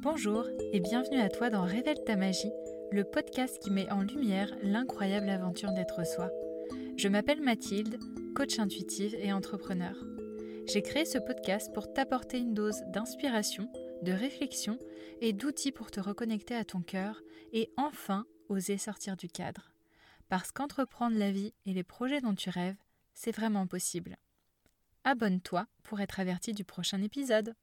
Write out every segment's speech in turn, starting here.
Bonjour et bienvenue à toi dans Révèle ta magie, le podcast qui met en lumière l'incroyable aventure d'être soi. Je m'appelle Mathilde, coach intuitive et entrepreneur. J'ai créé ce podcast pour t'apporter une dose d'inspiration, de réflexion et d'outils pour te reconnecter à ton cœur et enfin oser sortir du cadre. Parce qu'entreprendre la vie et les projets dont tu rêves, c'est vraiment possible. Abonne-toi pour être averti du prochain épisode.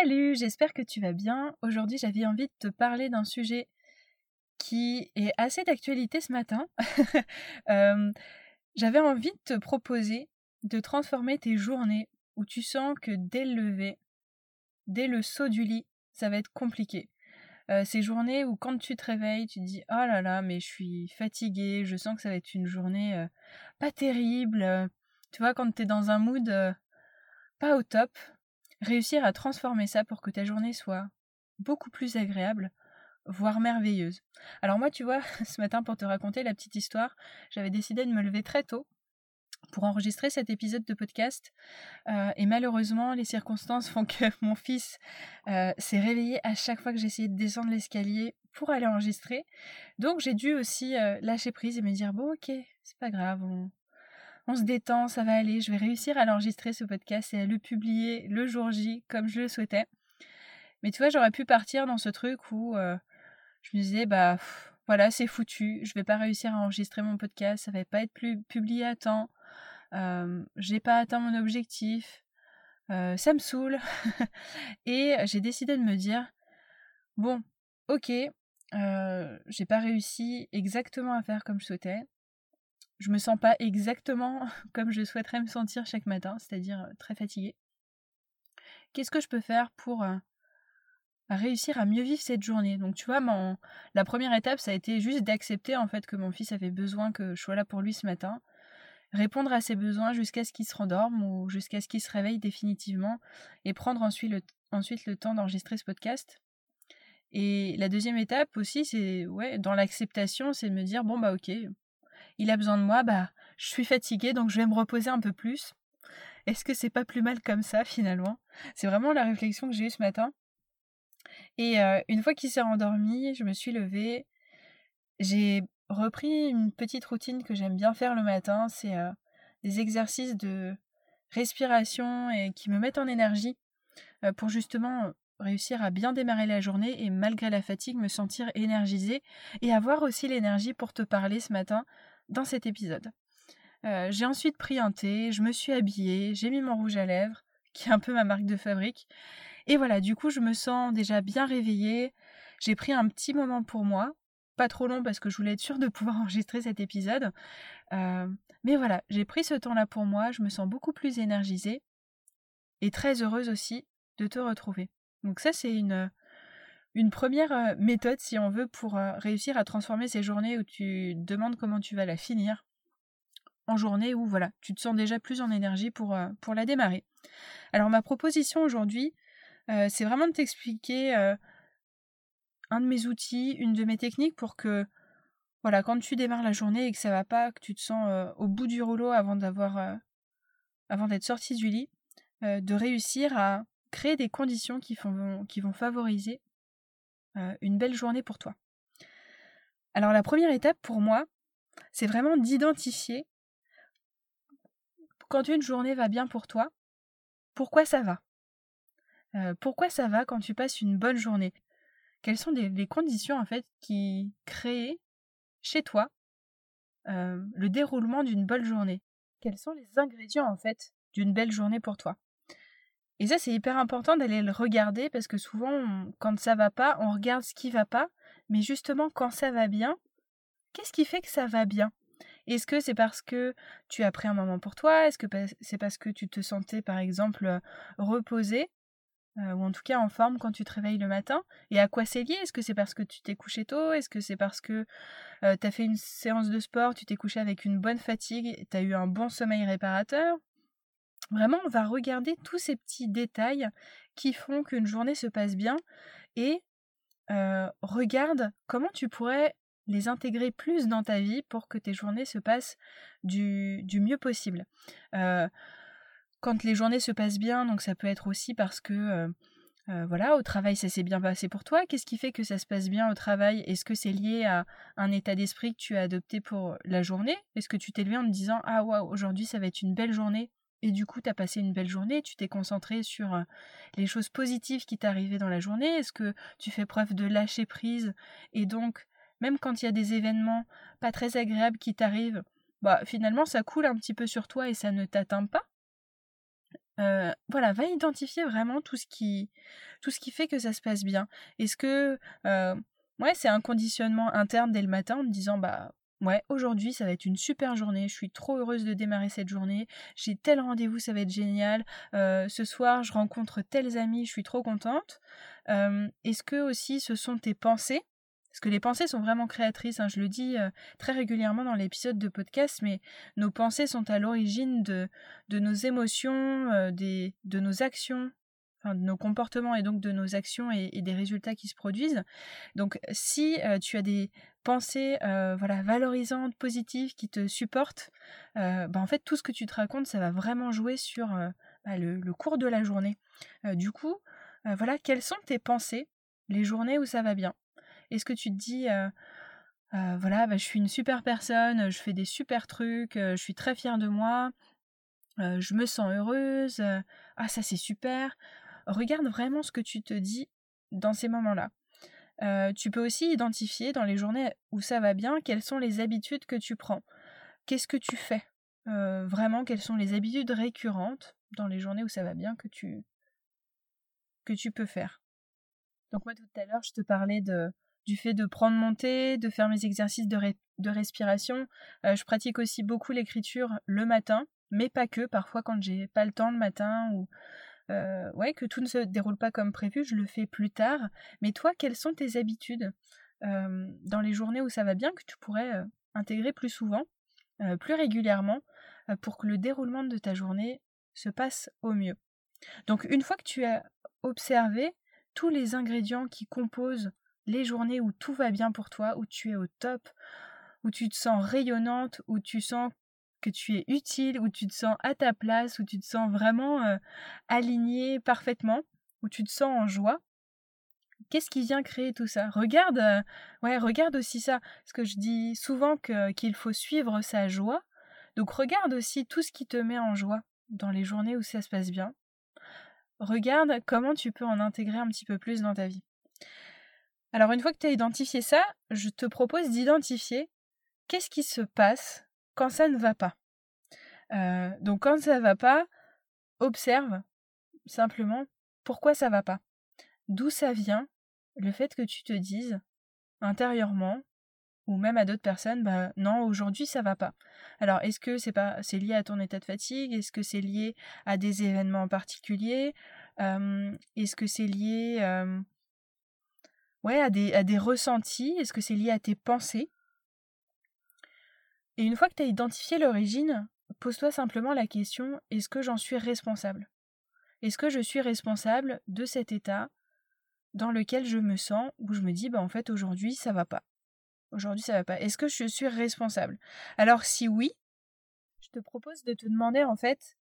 Salut, j'espère que tu vas bien. Aujourd'hui, j'avais envie de te parler d'un sujet qui est assez d'actualité ce matin. Euh, j'avais envie de te proposer de transformer tes journées où tu sens que dès le lever, dès le saut du lit, ça va être compliqué. Euh, ces journées où quand tu te réveilles, tu te dis oh là là, mais je suis fatiguée, je sens que ça va être une journée euh, pas terrible. Tu vois, quand tu es dans un mood pas au top, réussir à transformer ça pour que ta journée soit beaucoup plus agréable, voire merveilleuse. Alors moi, tu vois, ce matin, pour te raconter la petite histoire, j'avais décidé de me lever très tôt pour enregistrer cet épisode de podcast. Euh, et malheureusement, les circonstances font que mon fils euh, s'est réveillé à chaque fois que j'essayais de descendre l'escalier pour aller enregistrer. Donc j'ai dû aussi euh, lâcher prise et me dire, bon ok, c'est pas grave, on se détend, ça va aller, je vais réussir à l'enregistrer ce podcast et à le publier le jour J comme je le souhaitais. Mais tu vois, j'aurais pu partir dans ce truc où euh, je me disais, bah voilà, c'est foutu, je vais pas réussir à enregistrer mon podcast, ça va pas être plus publié à temps, euh, j'ai pas atteint mon objectif, euh, ça me saoule. et j'ai décidé de me dire, bon, ok, j'ai pas réussi exactement à faire comme je souhaitais, je me sens pas exactement comme je souhaiterais me sentir chaque matin, c'est-à-dire euh, très fatiguée. Qu'est-ce que je peux faire pour euh, réussir à mieux vivre cette journée? Donc tu vois, la première étape, ça a été juste d'accepter en fait que mon fils avait besoin que je sois là pour lui ce matin, répondre à ses besoins jusqu'à ce qu'il se rendorme ou jusqu'à ce qu'il se réveille définitivement, et prendre ensuite le, ensuite le temps d'enregistrer ce podcast. Et la deuxième étape aussi, c'est ouais, dans l'acceptation, c'est de me dire bon bah ok, il a besoin de moi, bah je suis fatiguée donc je vais me reposer un peu plus. Est-ce que c'est pas plus mal comme ça finalement? C'est vraiment la réflexion que j'ai eue ce matin. Et euh, une fois qu'il s'est endormi, je me suis levée. J'ai repris une petite routine que j'aime bien faire le matin. C'est euh, des exercices de respiration et qui me mettent en énergie euh, pour justement réussir à bien démarrer la journée et malgré la fatigue me sentir énergisée et avoir aussi l'énergie pour te parler ce matin dans cet épisode. Euh, j'ai ensuite pris un thé, je me suis habillée, j'ai mis mon rouge à lèvres, qui est un peu ma marque de fabrique. Et voilà, du coup, je me sens déjà bien réveillée. J'ai pris un petit moment pour moi, pas trop long parce que je voulais être sûre de pouvoir enregistrer cet épisode. Euh, mais voilà, j'ai pris ce temps-là pour moi, je me sens beaucoup plus énergisée et très heureuse aussi de te retrouver. Donc ça, c'est une, une première euh, méthode, si on veut, pour euh, réussir à transformer ces journées où tu demandes comment tu vas la finir en journée où voilà, tu te sens déjà plus en énergie pour, euh, la démarrer. Alors ma proposition aujourd'hui, c'est vraiment de t'expliquer un de mes outils, une de mes techniques pour que voilà, quand tu démarres la journée et que ça va pas, que tu te sens au bout du rouleau avant d'avoir avant d'être sorti du lit, de réussir à créer des conditions qui vont favoriser euh, une belle journée pour toi. Alors la première étape pour moi, c'est vraiment d'identifier quand une journée va bien pour toi, pourquoi ça va. Euh, Pourquoi ça va quand tu passes une bonne journée? Quelles sont les, conditions en fait qui créent chez toi euh, le déroulement d'une bonne journée? Quels sont les ingrédients en fait d'une belle journée pour toi? Et ça, c'est hyper important d'aller le regarder parce que souvent, quand ça va pas, on regarde ce qui va pas. Mais justement, quand ça va bien, qu'est-ce qui fait que ça va bien? Est-ce que c'est parce que tu as pris un moment pour toi? Est-ce que c'est parce que tu te sentais, par exemple, reposé euh, ou en tout cas en forme quand tu te réveilles le matin? Et à quoi c'est lié? Est-ce que c'est parce que tu t'es couché tôt? Est-ce que c'est parce que euh, tu as fait une séance de sport, tu t'es couché avec une bonne fatigue, tu as eu un bon sommeil réparateur? Vraiment, on va regarder tous ces petits détails qui font qu'une journée se passe bien et regarde comment tu pourrais les intégrer plus dans ta vie pour que tes journées se passent du, mieux possible. Euh, quand les journées se passent bien, donc ça peut être aussi parce que euh, euh, voilà, au travail ça s'est bien passé pour toi. Qu'est-ce qui fait que ça se passe bien au travail? Est-ce que c'est lié à un état d'esprit que tu as adopté pour la journée? Est-ce que tu t'es levé en te disant ah waouh aujourd'hui ça va être une belle journée et du coup, tu as passé une belle journée, tu t'es concentré sur les choses positives qui t'arrivaient dans la journée. Est-ce que tu fais preuve de lâcher prise? Et donc même quand il y a des événements pas très agréables qui t'arrivent, bah finalement ça coule un petit peu sur toi et ça ne t'atteint pas? Euh, voilà, va identifier vraiment tout ce qui tout ce qui fait que ça se passe bien. Est-ce que euh, ouais, c'est un conditionnement interne dès le matin en me disant bah ouais, aujourd'hui ça va être une super journée, je suis trop heureuse de démarrer cette journée, j'ai tel rendez-vous, ça va être génial, euh, ce soir je rencontre tels amis, je suis trop contente. Est-ce que aussi ce sont tes pensées? Parce que les pensées sont vraiment créatrices, hein, je le dis euh, très régulièrement dans l'épisode de podcast, mais nos pensées sont à l'origine de, de nos émotions, euh, des, de nos actions, de nos comportements et donc de nos actions et, des résultats qui se produisent. Donc si euh, tu as des pensées voilà, valorisantes, positives, qui te supportent, bah, en fait tout ce que tu te racontes, ça va vraiment jouer sur bah, le, le, cours de la journée. du coup, voilà, quelles sont tes pensées les journées où ça va bien? Est-ce que tu te dis, voilà, bah, je suis une super personne, je fais des super trucs, je suis très fière de moi, je me sens heureuse, ah ça c'est super. Regarde vraiment ce que tu te dis dans ces moments-là. tu peux aussi identifier dans les journées où ça va bien quelles sont les habitudes que tu prends. Qu'est-ce que tu fais? Vraiment, quelles sont les habitudes récurrentes dans les journées où ça va bien que tu, que tu peux faire? Donc moi tout à l'heure je te parlais du fait de prendre mon thé, de faire mes exercices de, de respiration. Euh, je pratique aussi beaucoup l'écriture le matin, mais pas que. Parfois, quand j'ai pas le temps le matin ou euh, ouais, que tout ne se déroule pas comme prévu, je le fais plus tard. Mais toi, quelles sont tes habitudes euh, dans les journées où ça va bien que tu pourrais intégrer plus souvent, plus régulièrement, pour que le déroulement de ta journée se passe au mieux? Donc, une fois que tu as observé tous les ingrédients qui composent les journées où tout va bien pour toi, où tu es au top, où tu te sens rayonnante, où tu sens que tu es utile, où tu te sens à ta place, où tu te sens vraiment euh, aligné parfaitement, où tu te sens en joie. Qu'est-ce qui vient créer tout ça? Regarde, euh, regarde aussi ça. Parce que je dis souvent qu'il faut suivre sa joie. Donc regarde aussi tout ce qui te met en joie dans les journées où ça se passe bien. Regarde comment tu peux en intégrer un petit peu plus dans ta vie. Alors une fois que tu as identifié ça, je te propose d'identifier qu'est-ce qui se passe quand ça ne va pas. Euh, donc quand ça ne va pas, observe simplement pourquoi ça va pas. D'où ça vient le fait que tu te dises intérieurement ou même à d'autres personnes, bah non, aujourd'hui ça va pas. Alors est-ce que c'est pas c'est lié à ton état de fatigue? Est-ce que c'est lié à des événements particuliers? Euh, Est-ce que c'est lié ouais, à des, à des ressentis? Est-ce que c'est lié à tes pensées? Et une fois que tu as identifié l'origine, pose-toi simplement la question est-ce que j'en suis responsable? Est-ce que je suis responsable de cet état dans lequel je me sens, où je me dis bah en fait aujourd'hui ça va pas? Aujourd'hui ça va pas. Est-ce que je suis responsable? Alors si oui, je te propose de te demander en fait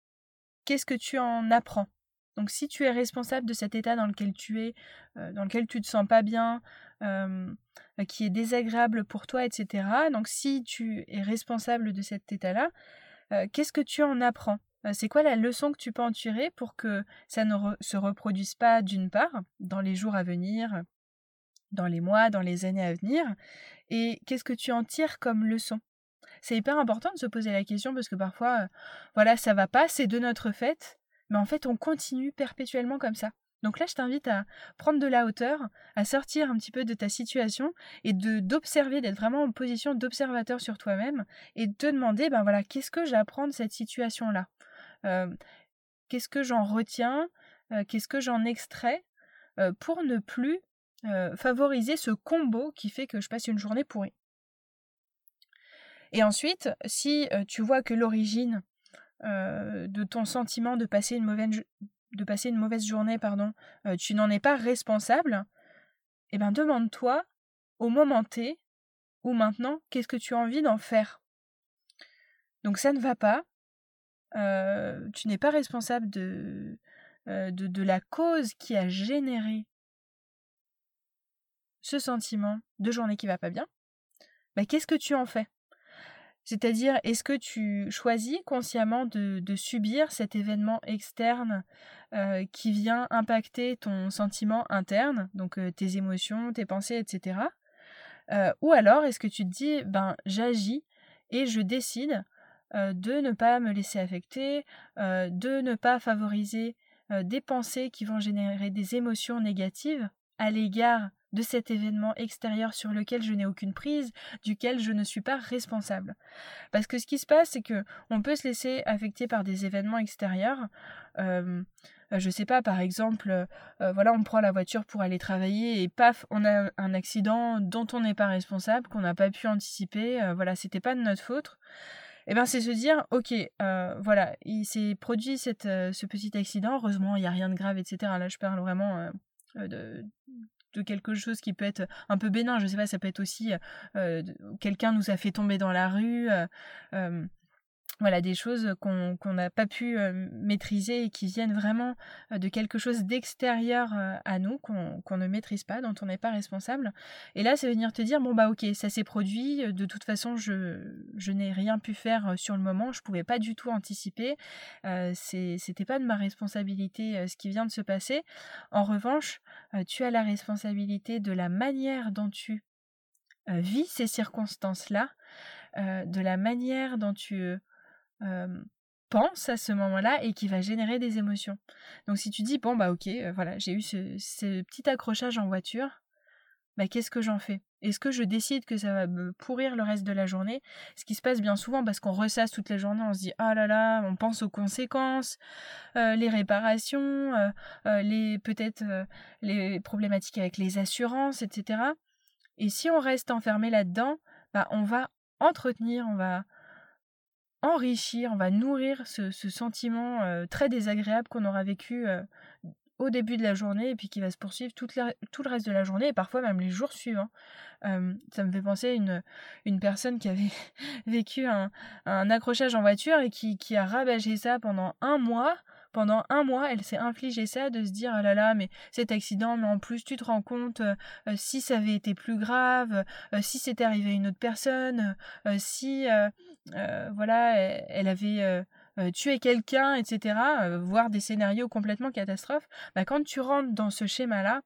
qu'est-ce que tu en apprends? Donc si tu es responsable de cet état dans lequel tu es, euh, dans lequel tu te sens pas bien, euh, qui est désagréable pour toi, etc. Donc si tu es responsable de cet état-là, euh, qu'est-ce que tu en apprends? C'est quoi la leçon que tu peux en tirer pour que ça ne se reproduise pas d'une part dans les jours à venir, dans les mois, dans les années à venir, et qu'est-ce que tu en tires comme leçon? C'est hyper important de se poser la question parce que parfois, voilà, ça va pas, c'est de notre fait, mais en fait on continue perpétuellement comme ça. Donc là, je t'invite à prendre de la hauteur, à sortir un petit peu de ta situation et de d'observer, d'être vraiment en position d'observateur sur toi-même et de te demander, ben voilà, qu'est-ce que j'apprends de cette situation-là? Euh, Qu'est-ce que j'en retiens? Euh, Qu'est-ce que j'en extrais? Euh, pour ne plus favoriser ce combo qui fait que je passe une journée pourrie. Et ensuite, si tu vois que l'origine euh, de ton sentiment de passer une mauvaise, de journée, pardon, euh, tu n'en es pas responsable, eh ben demande-toi au moment T ou maintenant, qu'est-ce que tu as envie d'en faire Donc ça ne va pas. Euh, tu n'es pas responsable de, de, de, la cause qui a généré ce sentiment de journée qui va pas bien. Bah, qu'est-ce que tu en fais? C'est-à-dire, est-ce que tu choisis consciemment de, subir cet événement externe euh, qui vient impacter ton sentiment interne, donc euh, tes émotions, tes pensées, etc. Euh, ou alors, est-ce que tu te dis, ben, j'agis et je décide de ne pas me laisser affecter, de ne pas favoriser des pensées qui vont générer des émotions négatives à l'égard de cet événement extérieur sur lequel je n'ai aucune prise, duquel je ne suis pas responsable. Parce que ce qui se passe, c'est que on peut se laisser affecter par des événements extérieurs. Euh, je sais pas, par exemple, euh, voilà, on prend la voiture pour aller travailler et paf, on a un accident dont on n'est pas responsable, qu'on n'a pas pu anticiper, euh, voilà, c'était pas de notre faute. Eh bien, c'est se dire, ok, euh, voilà, il s'est produit cette, ce petit accident, heureusement, il n'y a rien de grave, etc. Là, je parle vraiment de, de quelque chose qui peut être un peu bénin. Je sais pas, ça peut être aussi euh, quelqu'un nous a fait tomber dans la rue. Euh, euh, voilà, des choses qu'on n'a pas pu maîtriser et qui viennent vraiment de quelque chose d'extérieur à nous, qu'on ne maîtrise pas, dont on n'est pas responsable. Et là, c'est venir te dire, bon bah ok, ça s'est produit, de toute façon, je, je n'ai rien pu faire sur le moment, je pouvais pas du tout anticiper, c'était pas de ma responsabilité ce qui vient de se passer. En revanche, tu as la responsabilité de la manière dont tu vis ces circonstances-là, de la manière dont tu pense à ce moment-là et qui va générer des émotions. Donc si tu dis bon bah ok voilà j'ai eu ce, petit accrochage en voiture, bah qu'est-ce que j'en fais? Est-ce que je décide que ça va me pourrir le reste de la journée? Ce qui se passe bien souvent parce qu'on ressasse toute la journée, on se dit ah là là, on pense aux conséquences, les réparations, les peut-être les problématiques avec les assurances, etc. Et si on reste enfermé là-dedans, bah on va entretenir, on va enrichir, on va nourrir ce, sentiment très désagréable qu'on aura vécu au début de la journée et puis qui va se poursuivre tout le reste de la journée et parfois même les jours suivants. ça me fait penser à une, personne qui avait vécu un, accrochage en voiture et qui, qui a rabâché ça pendant un mois pendant un mois, elle s'est infligé ça de se dire ah là là, mais cet accident, mais en plus tu te rends compte euh, euh, si ça avait été plus grave, euh, si c'était arrivé à une autre personne, si voilà, elle, avait tué quelqu'un, etc., voire des scénarios complètement catastrophes. Bah, quand tu rentres dans ce schéma-là,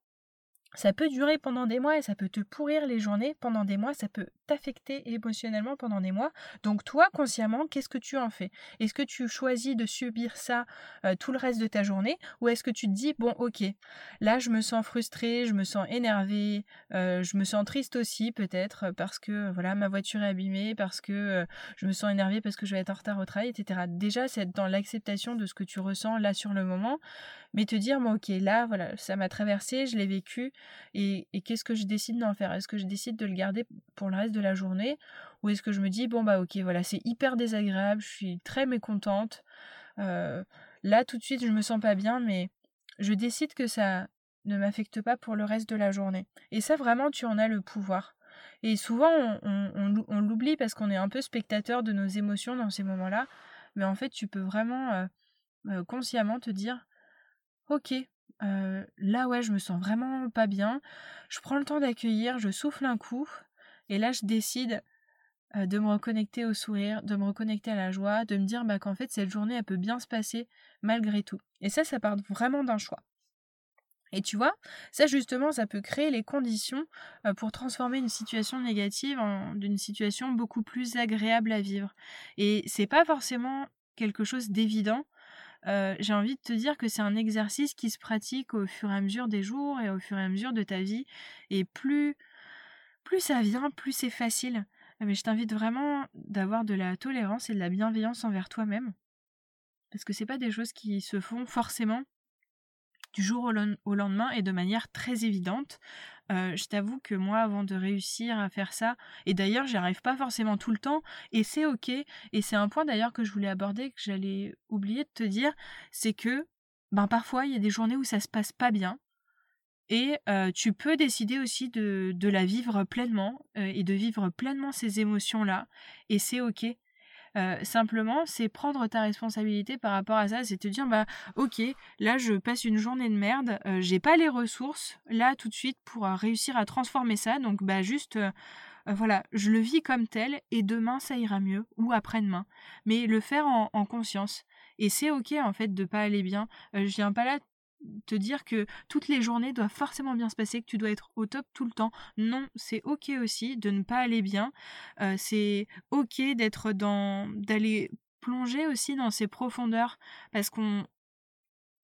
ça peut durer pendant des mois et ça peut te pourrir les journées pendant des mois, ça peut t'affecter émotionnellement pendant des mois. Donc toi, consciemment, qu'est-ce que tu en fais? Est-ce que tu choisis de subir ça euh, tout le reste de ta journée ou est-ce que tu te dis, bon ok, là je me sens frustrée, je me sens énervée, euh, je me sens triste aussi peut-être parce que voilà ma voiture est abîmée, parce que euh, je me sens énervée parce que je vais être en retard au travail, etc. Déjà, c'est dans l'acceptation de ce que tu ressens là sur le moment, mais te dire, bon ok, là voilà, ça m'a traversé, je l'ai vécu, et, qu'est-ce que je décide d'en faire? Est-ce que je décide de le garder pour le reste de la journée? Ou est-ce que je me dis, bon bah ok, voilà, c'est hyper désagréable, je suis très mécontente. Euh, là, tout de suite, je me sens pas bien, mais je décide que ça ne m'affecte pas pour le reste de la journée. Et ça, vraiment, tu en as le pouvoir. Et souvent, on, l'oublie parce qu'on est un peu spectateur de nos émotions dans ces moments-là. Mais en fait, tu peux vraiment euh, euh, consciemment te dire, ok, là ouais, je me sens vraiment pas bien. Je prends le temps d'accueillir, je souffle un coup, et là je décide de me reconnecter au sourire, de me reconnecter à la joie, de me dire bah, qu'en fait cette journée elle peut bien se passer malgré tout. Et ça, ça part vraiment d'un choix. Et tu vois, ça justement, ça peut créer les conditions pour transformer une situation négative en une situation beaucoup plus agréable à vivre. Et c'est pas forcément quelque chose d'évident j'ai envie de te dire que c'est un exercice qui se pratique au fur et à mesure des jours et au fur et à mesure de ta vie. Et plus, plus ça vient, plus c'est facile. Mais je t'invite vraiment d'avoir de la tolérance et de la bienveillance envers toi-même. Parce que c'est pas des choses qui se font forcément du jour au, lendemain et de manière très évidente. Euh, je t'avoue que moi, avant de réussir à faire ça, et d'ailleurs, j'y arrive pas forcément tout le temps, et c'est ok. Et c'est un point d'ailleurs que je voulais aborder, que j'allais oublier de te dire, c'est que, ben parfois, il y a des journées où ça se passe pas bien, Et tu peux décider aussi de, de la vivre pleinement et de vivre pleinement ces émotions-là. Et c'est OK. Simplement, c'est prendre ta responsabilité par rapport à ça, c'est te dire bah ok, là je passe une journée de merde, j'ai pas les ressources là tout de suite pour réussir à transformer ça, donc bah juste voilà, je le vis comme tel et demain ça ira mieux ou après-demain, mais le faire en, en conscience. Et c'est ok en fait de pas aller bien. je viens pas là te dire que toutes les journées doivent forcément bien se passer, que tu dois être au top tout le temps. Non, c'est ok aussi de ne pas aller bien. Euh, c'est ok d'être dans d'aller plonger aussi dans ces profondeurs parce qu'on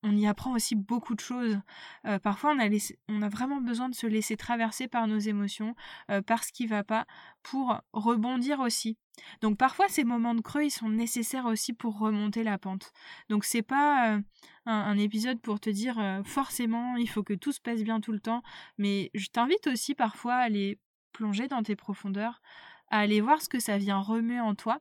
on y apprend aussi beaucoup de choses. Euh, parfois, on a, vraiment besoin de se laisser traverser par nos émotions, euh, par ce qui va pas, pour rebondir aussi. Donc parfois, ces moments de creux, ils sont nécessaires aussi pour remonter la pente. Donc c'est pas euh, un, épisode pour te dire forcément, il faut que tout se passe bien tout le temps, mais je t'invite aussi parfois à aller plonger dans tes profondeurs, à aller voir ce que ça vient remuer en toi,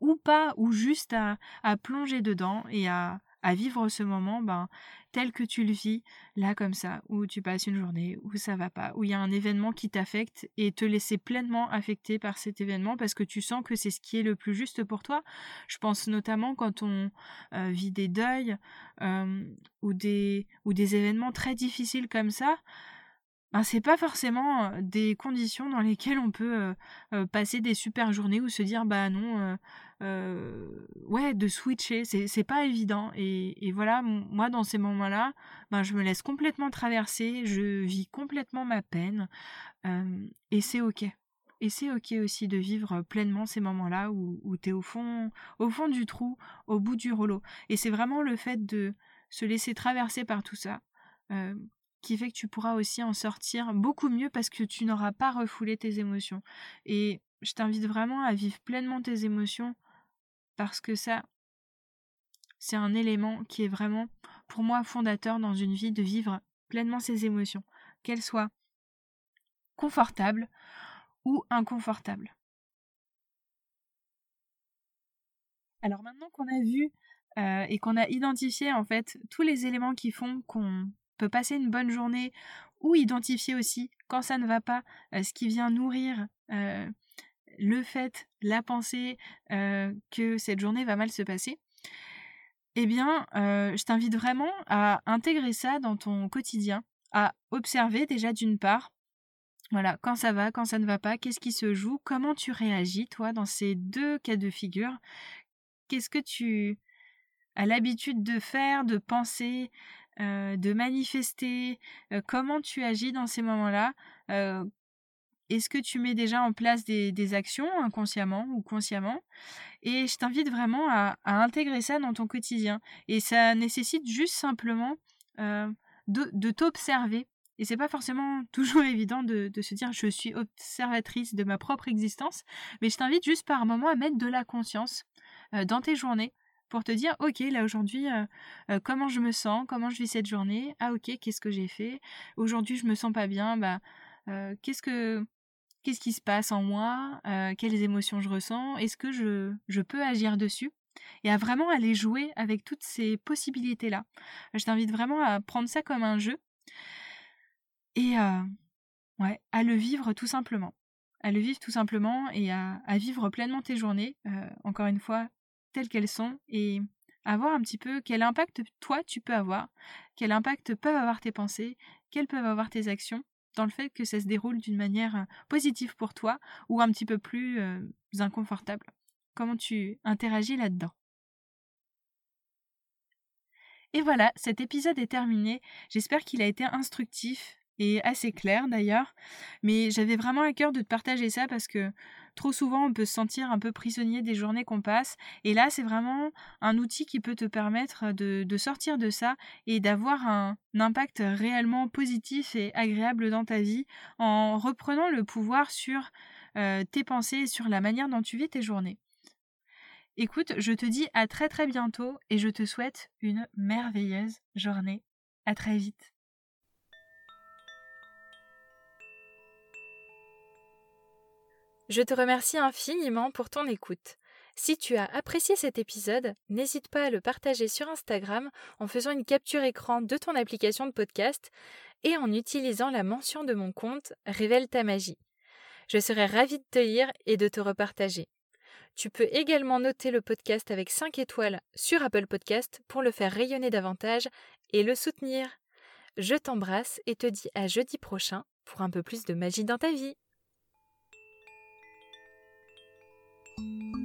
ou pas, ou juste à plonger dedans et à à vivre ce moment ben, tel que tu le vis, là comme ça, où tu passes une journée, où ça va pas, où il y a un événement qui t'affecte et te laisser pleinement affecter par cet événement parce que tu sens que c'est ce qui est le plus juste pour toi. Je pense notamment quand on euh, vit des deuils euh, ou, des, ou des événements très difficiles comme ça. Ben, c'est pas forcément des conditions dans lesquelles on peut passer des super journées ou se dire bah non ouais, de switcher, c'est pas évident. Et, voilà, moi, dans ces moments-là, ben, je me laisse complètement traverser, je vis complètement ma peine, et c'est ok. Et c'est ok aussi de vivre pleinement ces moments-là où, où au fond, au fond du trou, au bout du rouleau. Et c'est vraiment le fait de se laisser traverser par tout ça qui fait que tu pourras aussi en sortir beaucoup mieux parce que tu n'auras pas refoulé tes émotions. Et je t'invite vraiment à vivre pleinement tes émotions parce que ça, c'est un élément qui est vraiment, pour moi, fondateur dans une vie de vivre pleinement ses émotions, qu'elles soient confortables ou inconfortables. Alors maintenant qu'on a vu euh, et qu'on a identifié en fait tous les éléments qui font qu'on passer une bonne journée ou identifier aussi quand ça ne va pas, euh, ce qui vient nourrir euh, le fait, la pensée euh, que cette journée va mal se passer, eh bien, je t'invite vraiment à intégrer ça dans ton quotidien, à observer déjà d'une part, voilà, quand ça va, quand ça ne va pas, qu'est-ce qui se joue, comment tu réagis, toi, dans ces deux cas de figure, qu'est-ce que tu as l'habitude de faire, de penser, euh, de manifester, comment tu agis dans ces moments-là, est-ce que tu mets déjà en place des, actions inconsciemment ou consciemment? Et je t'invite vraiment à, intégrer ça dans ton quotidien. Et ça nécessite juste simplement euh, de, t'observer. Et c'est pas forcément toujours évident de, se dire je suis observatrice de ma propre existence, mais je t'invite juste par moment à mettre de la conscience euh, dans tes journées pour te dire ok là aujourd'hui euh, comment je me sens, comment je vis cette journée, ah ok qu'est-ce que j'ai fait, aujourd'hui je me sens pas bien, bah qu'est-ce que qu'est-ce qui se passe en moi, euh, quelles émotions je ressens, est-ce que je, je, peux agir dessus? Et à vraiment aller jouer avec toutes ces possibilités-là. Je t'invite vraiment à prendre ça comme un jeu. Et euh, ouais, à le vivre tout simplement. À le vivre tout simplement et à, à vivre pleinement tes journées, euh, encore une fois, telles qu'elles sont, et à voir un petit peu quel impact toi tu peux avoir, quel impact peuvent avoir tes pensées, quelles peuvent avoir tes actions, dans le fait que ça se déroule d'une manière positive pour toi ou un petit peu plus inconfortable. Comment tu interagis là-dedans? Et voilà, cet épisode est terminé. J'espère qu'il a été instructif et assez clair d'ailleurs. Mais j'avais vraiment à cœur de te partager ça parce que trop souvent on peut se sentir un peu prisonnier des journées qu'on passe. Et là, c'est vraiment un outil qui peut te permettre de, sortir de ça et d'avoir un, impact réellement positif et agréable dans ta vie en reprenant le pouvoir sur euh, tes pensées et sur la manière dont tu vis tes journées. Écoute, je te dis à très très bientôt et je te souhaite une merveilleuse journée. À très vite. Je te remercie infiniment pour ton écoute. Si tu as apprécié cet épisode, n'hésite pas à le partager sur Instagram en faisant une capture écran de ton application de podcast et en utilisant la mention de mon compte Révèle ta magie. Je serai ravie de te lire et de te repartager. Tu peux également noter le podcast avec 5 étoiles sur Apple Podcast pour le faire rayonner davantage et le soutenir. Je t'embrasse et te dis à jeudi prochain pour un peu plus de magie dans ta vie. Thank you.